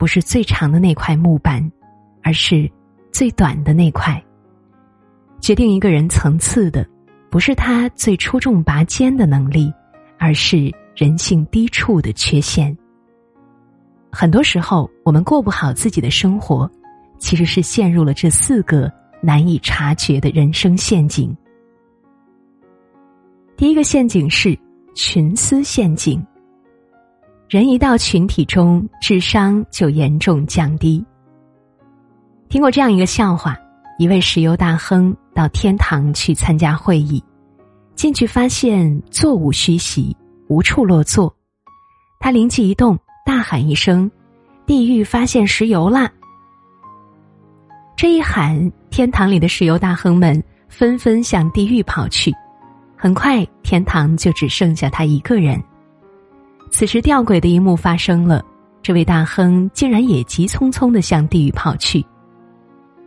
不是最长的那块木板，而是最短的那块。决定一个人层次的，不是他最出众拔尖的能力，而是人性低处的缺陷。很多时候，我们过不好自己的生活，其实是陷入了这四个难以察觉的人生陷阱。第一个陷阱是群思陷阱。人一到群体中，智商就严重降低。听过这样一个笑话：一位石油大亨到天堂去参加会议，进去发现座无虚席，无处落座。他灵机一动，大喊一声：“地狱发现石油啦！”这一喊，天堂里的石油大亨们纷纷向地狱跑去。很快，天堂就只剩下他一个人。此时吊诡的一幕发生了，这位大亨竟然也急匆匆的向地狱跑去。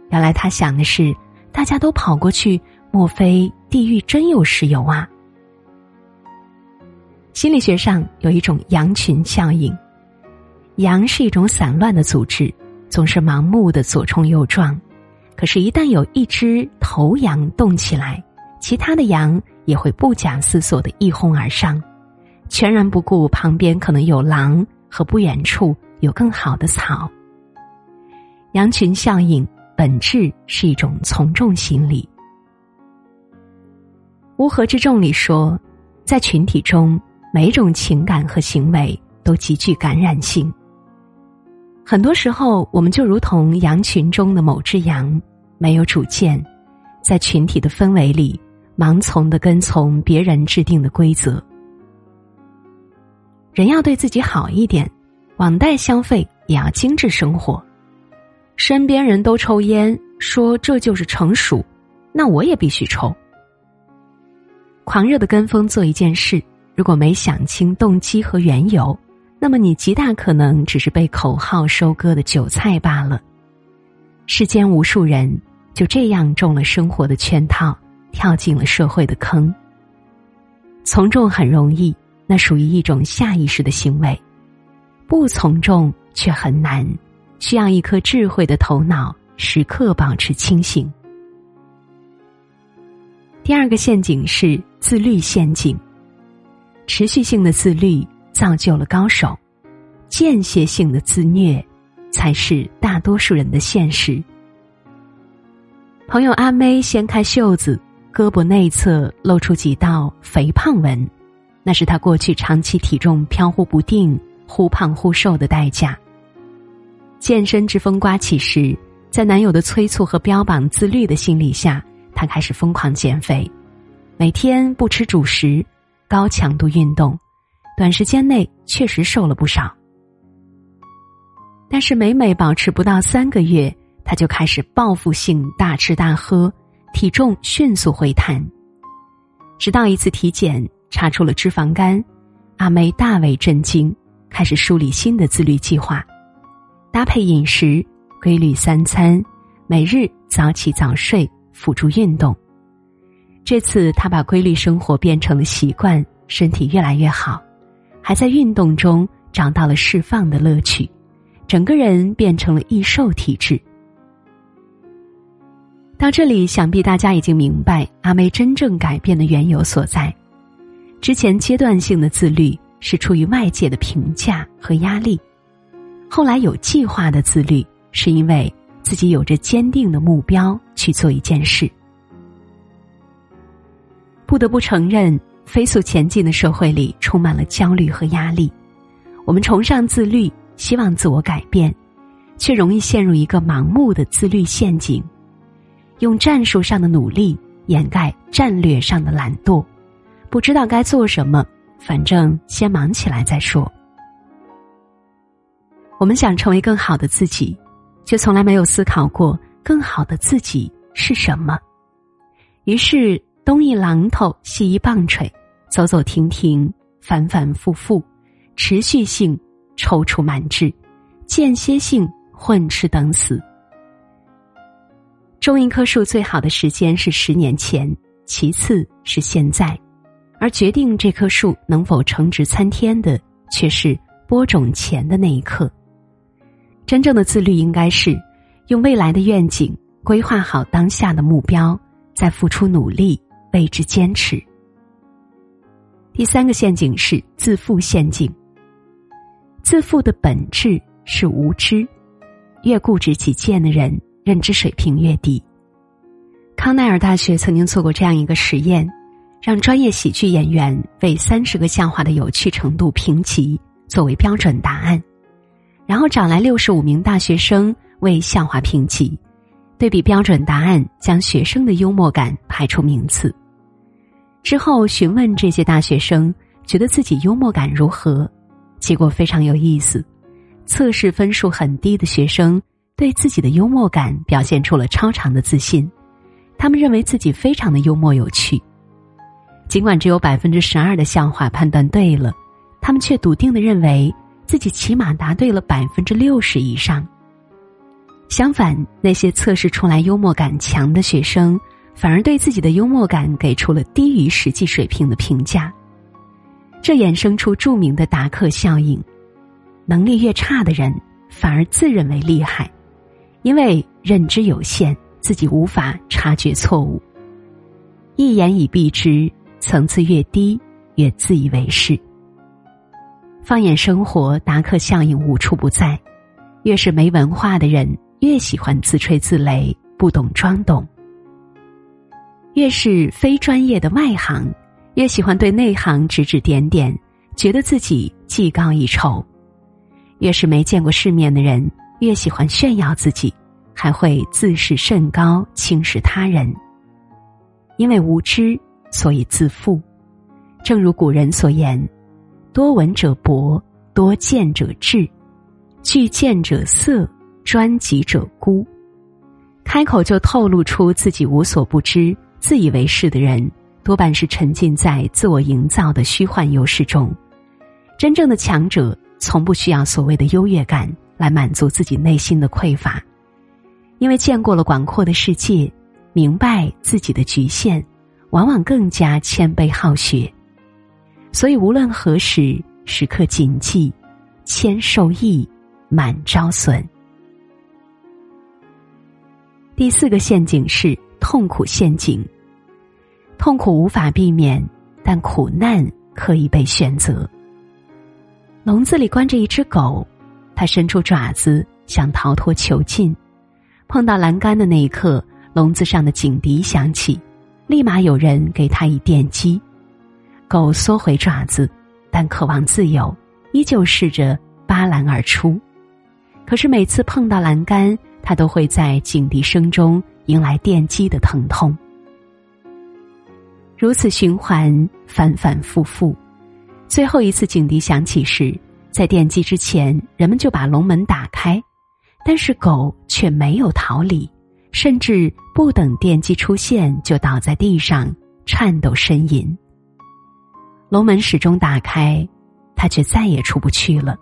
原来他想的是，大家都跑过去，莫非地狱真有石油啊？心理学上有一种羊群效应，羊是一种散乱的组织，总是盲目的左冲右撞，可是，一旦有一只头羊动起来，其他的羊也会不假思索的一哄而上。全然不顾旁边可能有狼和不远处有更好的草。羊群效应本质是一种从众心理。乌合之众里说，在群体中，每种情感和行为都极具感染性。很多时候，我们就如同羊群中的某只羊，没有主见，在群体的氛围里，盲从的跟从别人制定的规则。人要对自己好一点，网贷消费也要精致生活。身边人都抽烟，说这就是成熟，那我也必须抽。狂热的跟风做一件事，如果没想清动机和缘由，那么你极大可能只是被口号收割的韭菜罢了。世间无数人就这样中了生活的圈套，跳进了社会的坑。从众很容易。那属于一种下意识的行为，不从众却很难，需要一颗智慧的头脑，时刻保持清醒。第二个陷阱是自律陷阱，持续性的自律造就了高手，间歇性的自虐才是大多数人的现实。朋友阿妹掀开袖子，胳膊内侧露出几道肥胖纹。那是他过去长期体重飘忽不定、忽胖忽瘦的代价。健身之风刮起时，在男友的催促和标榜自律的心理下，她开始疯狂减肥，每天不吃主食，高强度运动，短时间内确实瘦了不少。但是每每保持不到三个月，她就开始报复性大吃大喝，体重迅速回弹，直到一次体检。查出了脂肪肝，阿梅大为震惊，开始梳理新的自律计划，搭配饮食，规律三餐，每日早起早睡，辅助运动。这次他把规律生活变成了习惯，身体越来越好，还在运动中找到了释放的乐趣，整个人变成了易瘦体质。到这里，想必大家已经明白阿梅真正改变的缘由所在。之前阶段性的自律是出于外界的评价和压力，后来有计划的自律是因为自己有着坚定的目标去做一件事。不得不承认，飞速前进的社会里充满了焦虑和压力，我们崇尚自律，希望自我改变，却容易陷入一个盲目的自律陷阱，用战术上的努力掩盖战略上的懒惰。不知道该做什么，反正先忙起来再说。我们想成为更好的自己，却从来没有思考过更好的自己是什么。于是东一榔头西一棒槌，走走停停，反反复复，持续性踌躇满志，间歇性混吃等死。种一棵树最好的时间是十年前，其次是现在，而决定这棵树能否成植参天的，却是播种前的那一刻。真正的自律应该是用未来的愿景规划好当下的目标，再付出努力为之坚持。第三个陷阱是自负陷阱。自负的本质是无知，越固执己见的人，认知水平越低。康奈尔大学曾经做过这样一个实验，让专业喜剧演员为三十个笑话的有趣程度评级作为标准答案。然后找来六十五名大学生为笑话评级，对比标准答案，将学生的幽默感排出名次。之后询问这些大学生觉得自己幽默感如何，结果非常有意思。测试分数很低的学生对自己的幽默感表现出了超常的自信，他们认为自己非常的幽默有趣。尽管只有百分之十二的笑话判断对了，他们却笃定的认为。自己起码答对了百分之六十以上。相反，那些测试出来幽默感强的学生，反而对自己的幽默感给出了低于实际水平的评价。这衍生出著名的达克效应：能力越差的人，反而自认为厉害，因为认知有限，自己无法察觉错误。一言以蔽之，层次越低，越自以为是。放眼生活，达克效应无处不在。越是没文化的人，越喜欢自吹自擂，不懂装懂；越是非专业的外行，越喜欢对内行指指点点，觉得自己技高一筹；越是没见过世面的人，越喜欢炫耀自己，还会自视甚高，轻视他人。因为无知，所以自负。正如古人所言。多闻者博，多见者智，具见者色，专己者孤。开口就透露出自己无所不知、自以为是的人，多半是沉浸在自我营造的虚幻优势中。真正的强者，从不需要所谓的优越感来满足自己内心的匮乏，因为见过了广阔的世界，明白自己的局限，往往更加谦卑好学。所以，无论何时，时刻谨记：谦受益，满招损。第四个陷阱是痛苦陷阱。痛苦无法避免，但苦难可以被选择。笼子里关着一只狗，它伸出爪子想逃脱囚禁，碰到栏杆的那一刻，笼子上的警笛响起，立马有人给他以电击。狗缩回爪子，但渴望自由，依旧试着扒栏而出。可是每次碰到栏杆，它都会在警笛声中迎来电击的疼痛。如此循环，反反复复。最后一次警笛响起时，在电击之前，人们就把笼门打开，但是狗却没有逃离，甚至不等电击出现，就倒在地上颤抖呻吟。龙门始终打开，他却再也出不去了。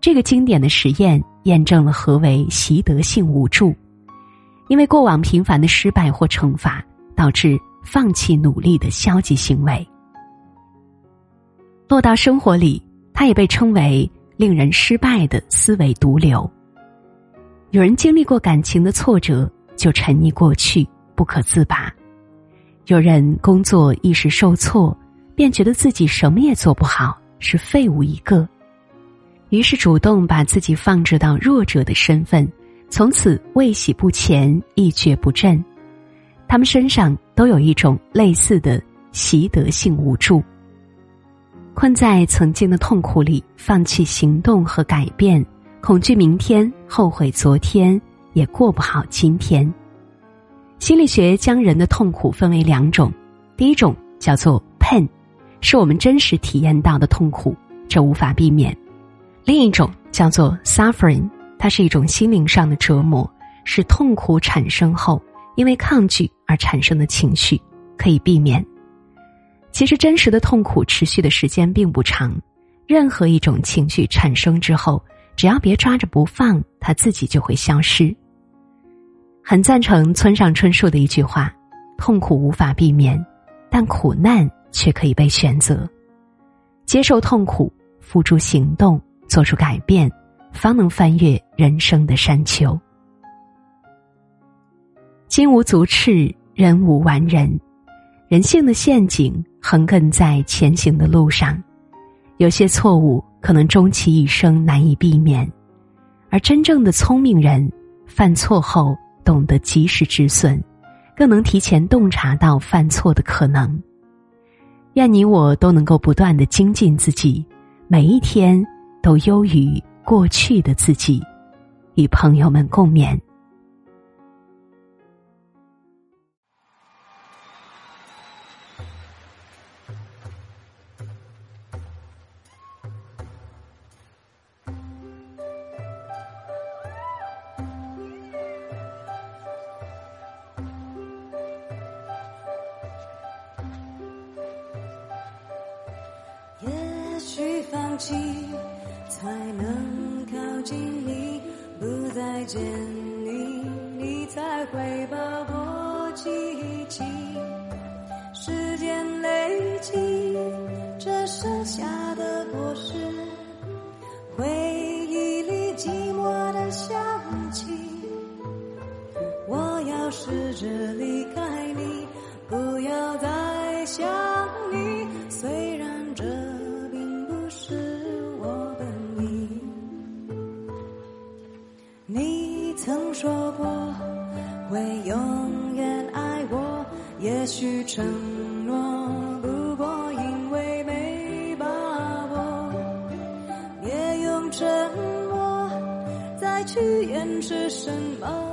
这个经典的实验验证了何为习得性无助，因为过往频繁的失败或惩罚导致放弃努力的消极行为。落到生活里，它也被称为令人失败的思维毒瘤。有人经历过感情的挫折，就沉溺过去不可自拔；有人工作一时受挫。便觉得自己什么也做不好，是废物一个，于是主动把自己放置到弱者的身份，从此未喜不前，一蹶不振。他们身上都有一种类似的习得性无助，困在曾经的痛苦里，放弃行动和改变，恐惧明天，后悔昨天，也过不好今天。心理学将人的痛苦分为两种，第一种叫做 pain。是我们真实体验到的痛苦，这无法避免。另一种叫做 suffering，它是一种心灵上的折磨，是痛苦产生后因为抗拒而产生的情绪，可以避免。其实真实的痛苦持续的时间并不长，任何一种情绪产生之后，只要别抓着不放，它自己就会消失。很赞成村上春树的一句话：“痛苦无法避免，但苦难却可以被选择。接受痛苦，付诸行动，做出改变，方能翻越人生的山丘。金无足赤，人无完人。人性的陷阱横亘在前行的路上，有些错误可能终其一生难以避免，而真正的聪明人，犯错后。”懂得及时止损，更能提前洞察到犯错的可能。愿你我都能够不断的精进自己，每一天都优于过去的自己。与朋友们共勉。放弃，才能靠近你，不再见你，你才会把我记起。时间累积，这剩下的果实，回忆里寂寞的香气。我要试着离许承诺不过因为没把握，别用沉默再去掩饰什么。